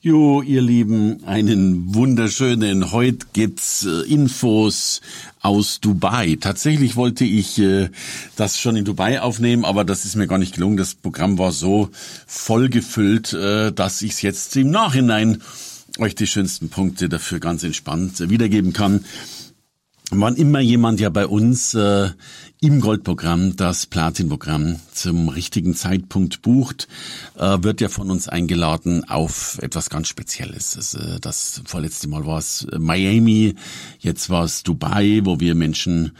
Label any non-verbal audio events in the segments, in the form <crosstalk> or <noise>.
Jo, ihr Lieben, einen wunderschönen. Heute gibt's äh, Infos aus Dubai. Tatsächlich wollte ich äh, das schon in Dubai aufnehmen, aber das ist mir gar nicht gelungen. Das Programm war so voll gefüllt, äh, dass ich es jetzt im Nachhinein euch die schönsten Punkte dafür ganz entspannt wiedergeben kann. Wann immer jemand ja bei uns äh, im Goldprogramm das Platinprogramm zum richtigen Zeitpunkt bucht, äh, wird ja von uns eingeladen auf etwas ganz Spezielles. Das, äh, das vorletzte Mal war es Miami, jetzt war es Dubai, wo wir Menschen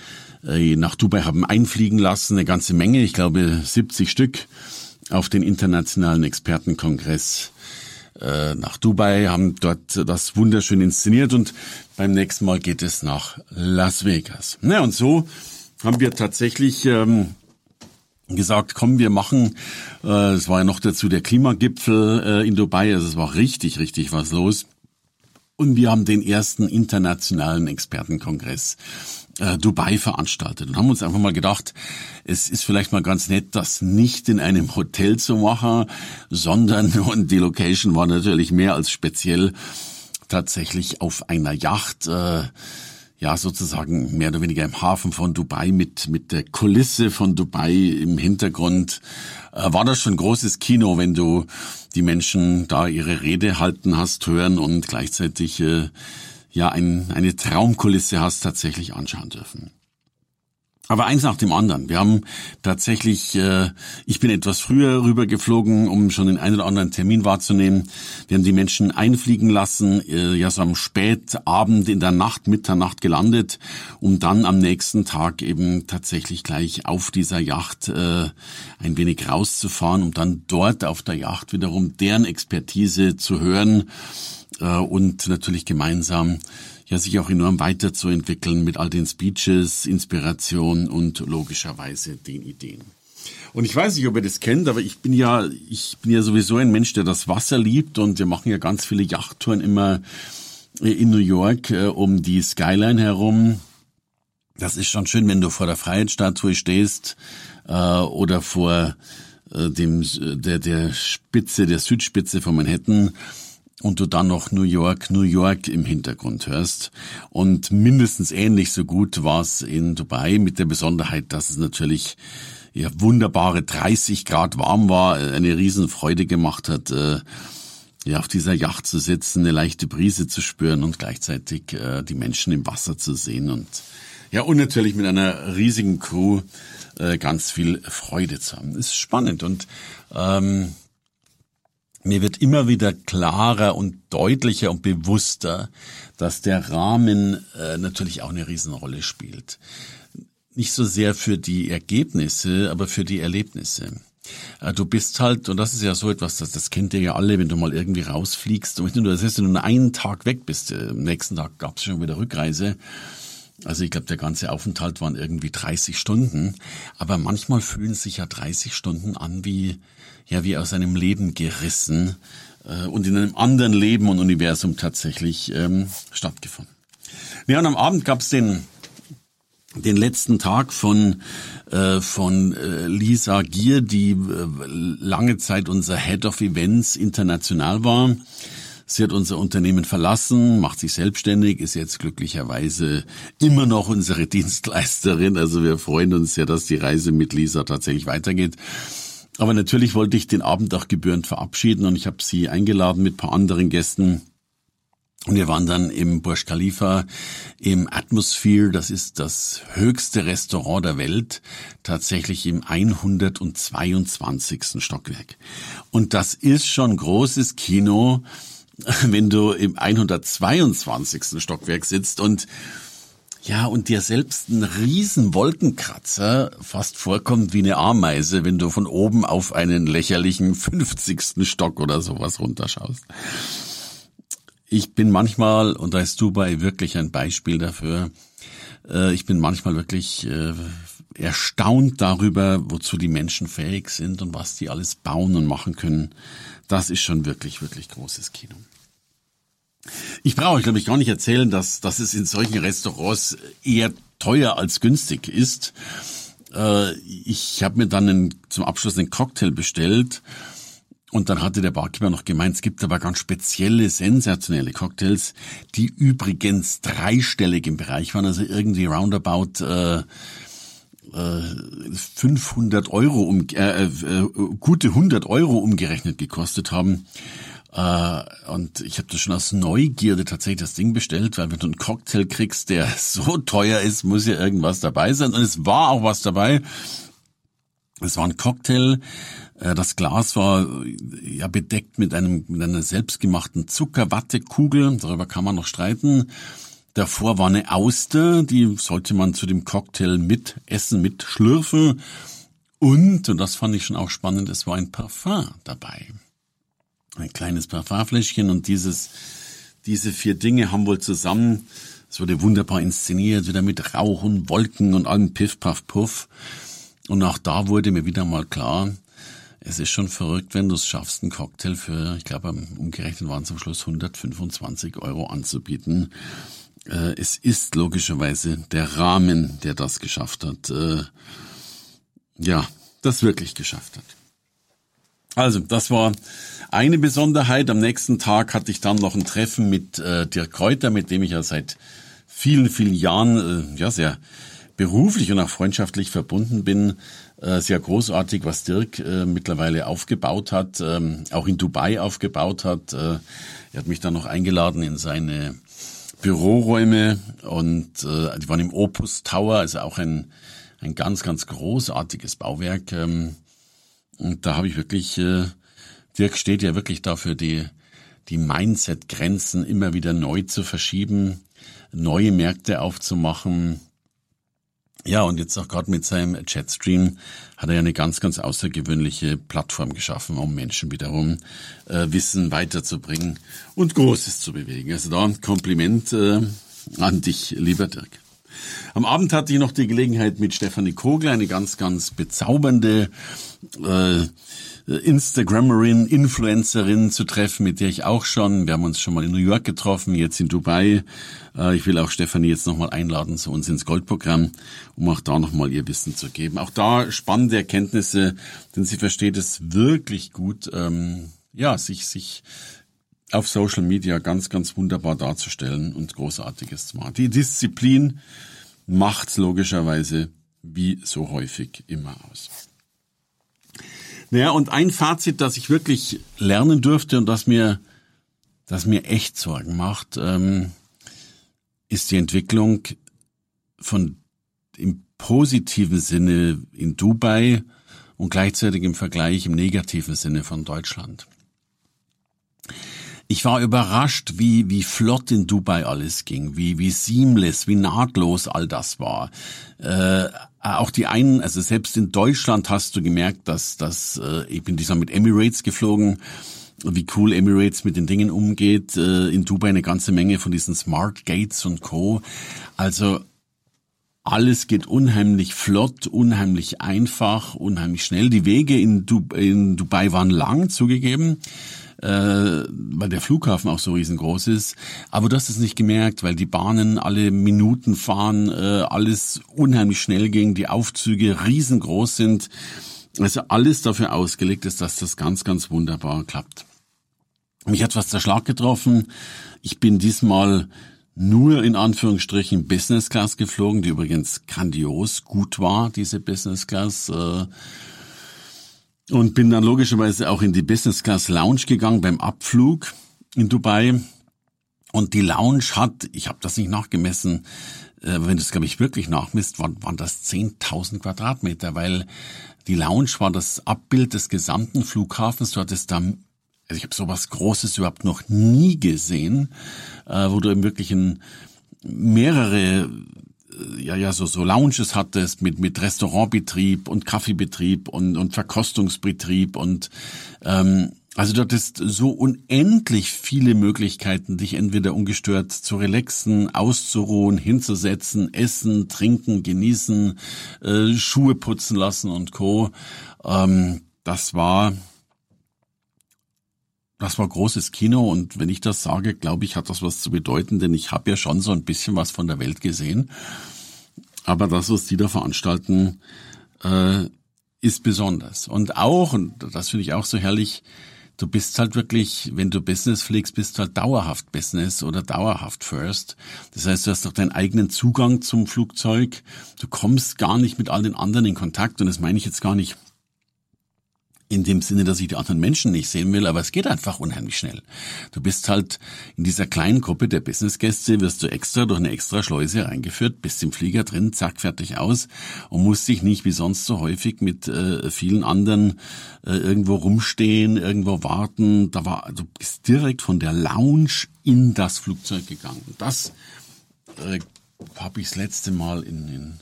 äh, nach Dubai haben einfliegen lassen, eine ganze Menge, ich glaube 70 Stück, auf den internationalen Expertenkongress äh, nach Dubai, haben dort das wunderschön inszeniert und beim nächsten Mal geht es nach Las Vegas. Na und so haben wir tatsächlich ähm, gesagt, komm, wir machen, äh, es war ja noch dazu der Klimagipfel äh, in Dubai, also es war richtig, richtig was los. Und wir haben den ersten internationalen Expertenkongress äh, Dubai veranstaltet. Und haben uns einfach mal gedacht, es ist vielleicht mal ganz nett, das nicht in einem Hotel zu machen, sondern, <laughs> und die Location war natürlich mehr als speziell, tatsächlich auf einer Yacht, äh, ja sozusagen mehr oder weniger im Hafen von Dubai mit mit der Kulisse von Dubai im Hintergrund äh, war das schon großes Kino, wenn du die Menschen da ihre Rede halten hast hören und gleichzeitig äh, ja ein, eine Traumkulisse hast tatsächlich anschauen dürfen. Aber eins nach dem anderen. Wir haben tatsächlich, äh, ich bin etwas früher rübergeflogen, um schon den einen oder anderen Termin wahrzunehmen. Wir haben die Menschen einfliegen lassen, äh, ja so am Spätabend in der Nacht, Mitternacht gelandet, um dann am nächsten Tag eben tatsächlich gleich auf dieser Yacht äh, ein wenig rauszufahren, um dann dort auf der Yacht wiederum deren Expertise zu hören äh, und natürlich gemeinsam ja sich auch enorm weiterzuentwickeln mit all den Speeches, Inspiration und logischerweise den Ideen. Und ich weiß nicht, ob ihr das kennt, aber ich bin ja, ich bin ja sowieso ein Mensch, der das Wasser liebt und wir machen ja ganz viele Yachttouren immer äh, in New York äh, um die Skyline herum. Das ist schon schön, wenn du vor der Freiheitsstatue stehst äh, oder vor äh, dem der der Spitze der Südspitze von Manhattan und du dann noch New York, New York im Hintergrund hörst. Und mindestens ähnlich so gut war es in Dubai mit der Besonderheit, dass es natürlich ja, wunderbare 30 Grad warm war, eine Riesenfreude gemacht hat, äh, ja, auf dieser Yacht zu sitzen, eine leichte Brise zu spüren und gleichzeitig äh, die Menschen im Wasser zu sehen und ja, und natürlich mit einer riesigen Crew äh, ganz viel Freude zu haben. Das ist spannend und ähm, mir wird immer wieder klarer und deutlicher und bewusster, dass der Rahmen äh, natürlich auch eine Riesenrolle spielt. Nicht so sehr für die Ergebnisse, aber für die Erlebnisse. Äh, du bist halt, und das ist ja so etwas, das, das kennt ihr ja alle, wenn du mal irgendwie rausfliegst, und du, das heißt, wenn du nur einen Tag weg bist, äh, am nächsten Tag gab es schon wieder Rückreise, also ich glaube, der ganze Aufenthalt waren irgendwie 30 Stunden, aber manchmal fühlen sich ja 30 Stunden an wie ja wie aus einem Leben gerissen äh, und in einem anderen Leben und Universum tatsächlich ähm, stattgefunden. Ja, und am Abend gab es den den letzten Tag von äh, von äh, Lisa Gier, die äh, lange Zeit unser Head of Events international war. Sie hat unser Unternehmen verlassen, macht sich selbstständig, ist jetzt glücklicherweise immer noch unsere <laughs> Dienstleisterin. Also wir freuen uns ja, dass die Reise mit Lisa tatsächlich weitergeht. Aber natürlich wollte ich den Abend auch gebührend verabschieden und ich habe sie eingeladen mit paar anderen Gästen. Und wir waren dann im Burj Khalifa im Atmosphere, das ist das höchste Restaurant der Welt, tatsächlich im 122. Stockwerk. Und das ist schon großes Kino, <laughs> wenn du im 122. Stockwerk sitzt und ja, und dir selbst ein riesen Wolkenkratzer fast vorkommt wie eine Ameise, wenn du von oben auf einen lächerlichen 50. Stock oder sowas runterschaust. Ich bin manchmal, und da ist Dubai wirklich ein Beispiel dafür, äh, ich bin manchmal wirklich äh, erstaunt darüber, wozu die Menschen fähig sind und was die alles bauen und machen können. Das ist schon wirklich, wirklich großes Kino. Ich brauche euch, glaube ich, gar nicht erzählen, dass, dass es in solchen Restaurants eher teuer als günstig ist. Äh, ich habe mir dann einen, zum Abschluss einen Cocktail bestellt und dann hatte der Barkeeper noch gemeint, es gibt aber ganz spezielle, sensationelle Cocktails, die übrigens dreistellig im Bereich waren, also irgendwie roundabout äh, 500 Euro, um, äh, äh, gute 100 Euro umgerechnet gekostet haben. Äh, und ich habe das schon aus Neugierde tatsächlich das Ding bestellt, weil wenn du einen Cocktail kriegst, der <laughs> so teuer ist, muss ja irgendwas dabei sein. Und es war auch was dabei. Es war ein Cocktail. Äh, das Glas war ja bedeckt mit einem mit einer selbstgemachten Zuckerwattekugel. Darüber kann man noch streiten. Davor war eine Auster, die sollte man zu dem Cocktail mit essen, mit schlürfen. Und, und das fand ich schon auch spannend, es war ein Parfum dabei. Ein kleines Parfumfläschchen und dieses, diese vier Dinge haben wohl zusammen, es wurde wunderbar inszeniert, wieder mit Rauch und Wolken und allem Piff, Puff, Puff. Und auch da wurde mir wieder mal klar, es ist schon verrückt, wenn du es schaffst, einen Cocktail für, ich glaube, umgerechnet waren es am Schluss 125 Euro anzubieten. Äh, es ist logischerweise der Rahmen, der das geschafft hat. Äh, ja, das wirklich geschafft hat. Also, das war eine Besonderheit. Am nächsten Tag hatte ich dann noch ein Treffen mit äh, Dirk Kräuter, mit dem ich ja seit vielen, vielen Jahren äh, ja sehr beruflich und auch freundschaftlich verbunden bin. Äh, sehr großartig, was Dirk äh, mittlerweile aufgebaut hat, ähm, auch in Dubai aufgebaut hat. Äh, er hat mich dann noch eingeladen in seine Büroräume und äh, die waren im Opus Tower, also auch ein, ein ganz, ganz großartiges Bauwerk. Ähm, und da habe ich wirklich, äh, Dirk steht ja wirklich dafür, die, die Mindset-Grenzen immer wieder neu zu verschieben, neue Märkte aufzumachen, ja, und jetzt auch gerade mit seinem Chatstream hat er ja eine ganz, ganz außergewöhnliche Plattform geschaffen, um Menschen wiederum äh, Wissen weiterzubringen und Großes zu bewegen. Also da ein Kompliment äh, an dich, lieber Dirk. Am Abend hatte ich noch die Gelegenheit mit Stefanie Kogler, eine ganz, ganz bezaubernde äh, Instagrammerin, Influencerin zu treffen, mit der ich auch schon, wir haben uns schon mal in New York getroffen, jetzt in Dubai. Äh, ich will auch Stefanie jetzt nochmal einladen zu uns ins Goldprogramm, um auch da nochmal ihr Wissen zu geben. Auch da spannende Erkenntnisse, denn sie versteht es wirklich gut, ähm, ja, sich, sich auf Social Media ganz, ganz wunderbar darzustellen und Großartiges zu machen. Die Disziplin macht's logischerweise wie so häufig immer aus. Naja, und ein Fazit, das ich wirklich lernen durfte und das mir, das mir echt Sorgen macht, ähm, ist die Entwicklung von im positiven Sinne in Dubai und gleichzeitig im Vergleich im negativen Sinne von Deutschland. Ich war überrascht, wie, wie flott in Dubai alles ging, wie, wie seamless, wie nahtlos all das war. Äh, auch die einen, also selbst in Deutschland hast du gemerkt, dass, dass äh, ich bin diesmal mit Emirates geflogen, wie cool Emirates mit den Dingen umgeht. Äh, in Dubai eine ganze Menge von diesen Smart Gates und Co. Also alles geht unheimlich flott, unheimlich einfach, unheimlich schnell. Die Wege in, du in Dubai waren lang zugegeben äh, weil der Flughafen auch so riesengroß ist. Aber du hast es nicht gemerkt, weil die Bahnen alle Minuten fahren, äh, alles unheimlich schnell ging, die Aufzüge riesengroß sind. Also alles dafür ausgelegt ist, dass das ganz, ganz wunderbar klappt. Mich hat was der Schlag getroffen. Ich bin diesmal nur in Anführungsstrichen Business Class geflogen, die übrigens grandios gut war, diese Business Class. Äh, und bin dann logischerweise auch in die Business Class Lounge gegangen beim Abflug in Dubai. Und die Lounge hat, ich habe das nicht nachgemessen, äh, wenn du es, glaube ich, wirklich nachmisst, waren, waren das 10.000 Quadratmeter, weil die Lounge war das Abbild des gesamten Flughafens. Du hattest da, also ich habe sowas Großes überhaupt noch nie gesehen, äh, wo du eben wirklich in mehrere ja, ja, so, so Lounges hattest mit, mit Restaurantbetrieb und Kaffeebetrieb und, und Verkostungsbetrieb und, ähm, Also dort ist so unendlich viele Möglichkeiten, dich entweder ungestört zu relaxen, auszuruhen, hinzusetzen, essen, trinken, genießen, äh, Schuhe putzen lassen und co. Ähm, das war das war großes Kino und wenn ich das sage, glaube ich, hat das was zu bedeuten, denn ich habe ja schon so ein bisschen was von der Welt gesehen. Aber das, was die da veranstalten, äh, ist besonders. Und auch, und das finde ich auch so herrlich, du bist halt wirklich, wenn du Business pflegst, bist du halt dauerhaft Business oder dauerhaft First. Das heißt, du hast doch deinen eigenen Zugang zum Flugzeug. Du kommst gar nicht mit all den anderen in Kontakt. Und das meine ich jetzt gar nicht in dem Sinne, dass ich die anderen Menschen nicht sehen will, aber es geht einfach unheimlich schnell. Du bist halt in dieser kleinen Gruppe der Businessgäste, wirst du extra durch eine extra Schleuse reingeführt, bist im Flieger drin, zack, fertig aus und musst dich nicht wie sonst so häufig mit äh, vielen anderen äh, irgendwo rumstehen, irgendwo warten. Da war, du bist direkt von der Lounge in das Flugzeug gegangen. Das äh, habe ich das letzte Mal in, in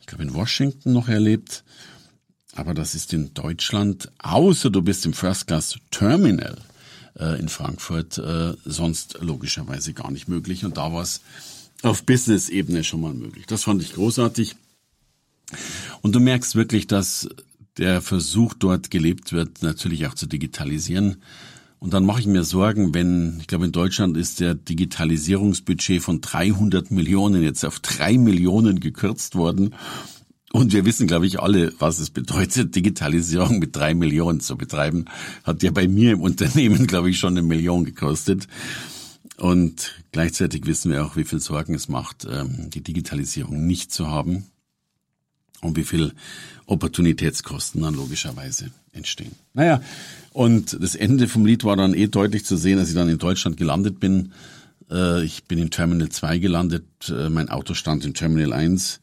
ich glaube in Washington noch erlebt aber das ist in Deutschland, außer du bist im First Class Terminal äh, in Frankfurt, äh, sonst logischerweise gar nicht möglich. Und da war es auf Business-Ebene schon mal möglich. Das fand ich großartig. Und du merkst wirklich, dass der Versuch dort gelebt wird, natürlich auch zu digitalisieren. Und dann mache ich mir Sorgen, wenn, ich glaube, in Deutschland ist der Digitalisierungsbudget von 300 Millionen jetzt auf drei Millionen gekürzt worden. Und wir wissen, glaube ich, alle, was es bedeutet, Digitalisierung mit drei Millionen zu betreiben. Hat ja bei mir im Unternehmen, glaube ich, schon eine Million gekostet. Und gleichzeitig wissen wir auch, wie viel Sorgen es macht, ähm, die Digitalisierung nicht zu haben und wie viel Opportunitätskosten dann logischerweise entstehen. Naja, und das Ende vom Lied war dann eh deutlich zu sehen, als ich dann in Deutschland gelandet bin. Äh, ich bin in Terminal 2 gelandet, äh, mein Auto stand in Terminal 1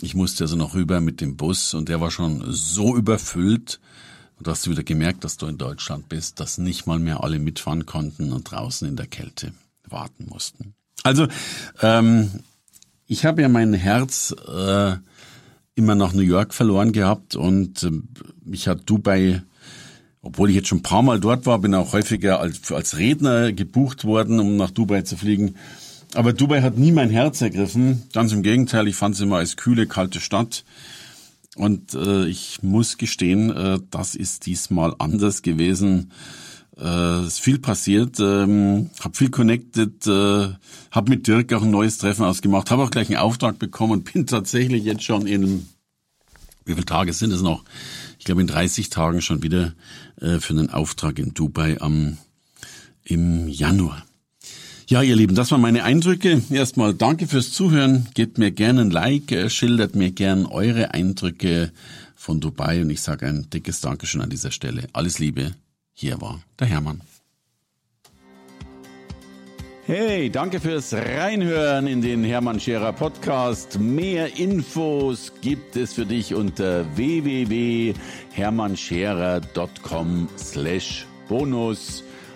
ich musste also noch rüber mit dem Bus und der war schon so überfüllt, und hast du wieder gemerkt, dass du in Deutschland bist, dass nicht mal mehr alle mitfahren konnten und draußen in der Kälte warten mussten. Also, ähm, ich habe ja mein Herz äh, immer nach New York verloren gehabt und äh, mich hat Dubai, obwohl ich jetzt schon ein paar Mal dort war, bin auch häufiger als, als Redner gebucht worden, um nach Dubai zu fliegen. Aber Dubai hat nie mein Herz ergriffen. Ganz im Gegenteil, ich fand es immer als kühle, kalte Stadt. Und äh, ich muss gestehen, äh, das ist diesmal anders gewesen. Äh, ist viel passiert, ähm, habe viel connected, äh, habe mit Dirk auch ein neues Treffen ausgemacht, habe auch gleich einen Auftrag bekommen und <laughs> bin tatsächlich jetzt schon in, wie viele Tage sind es noch? Ich glaube in 30 Tagen schon wieder äh, für einen Auftrag in Dubai am im Januar. Ja, ihr Lieben, das waren meine Eindrücke. Erstmal danke fürs Zuhören. Gebt mir gerne ein Like, äh, schildert mir gern eure Eindrücke von Dubai und ich sage ein dickes Dankeschön an dieser Stelle. Alles Liebe. Hier war der Hermann. Hey, danke fürs Reinhören in den Hermann Scherer Podcast. Mehr Infos gibt es für dich unter www.hermannscherer.com slash bonus.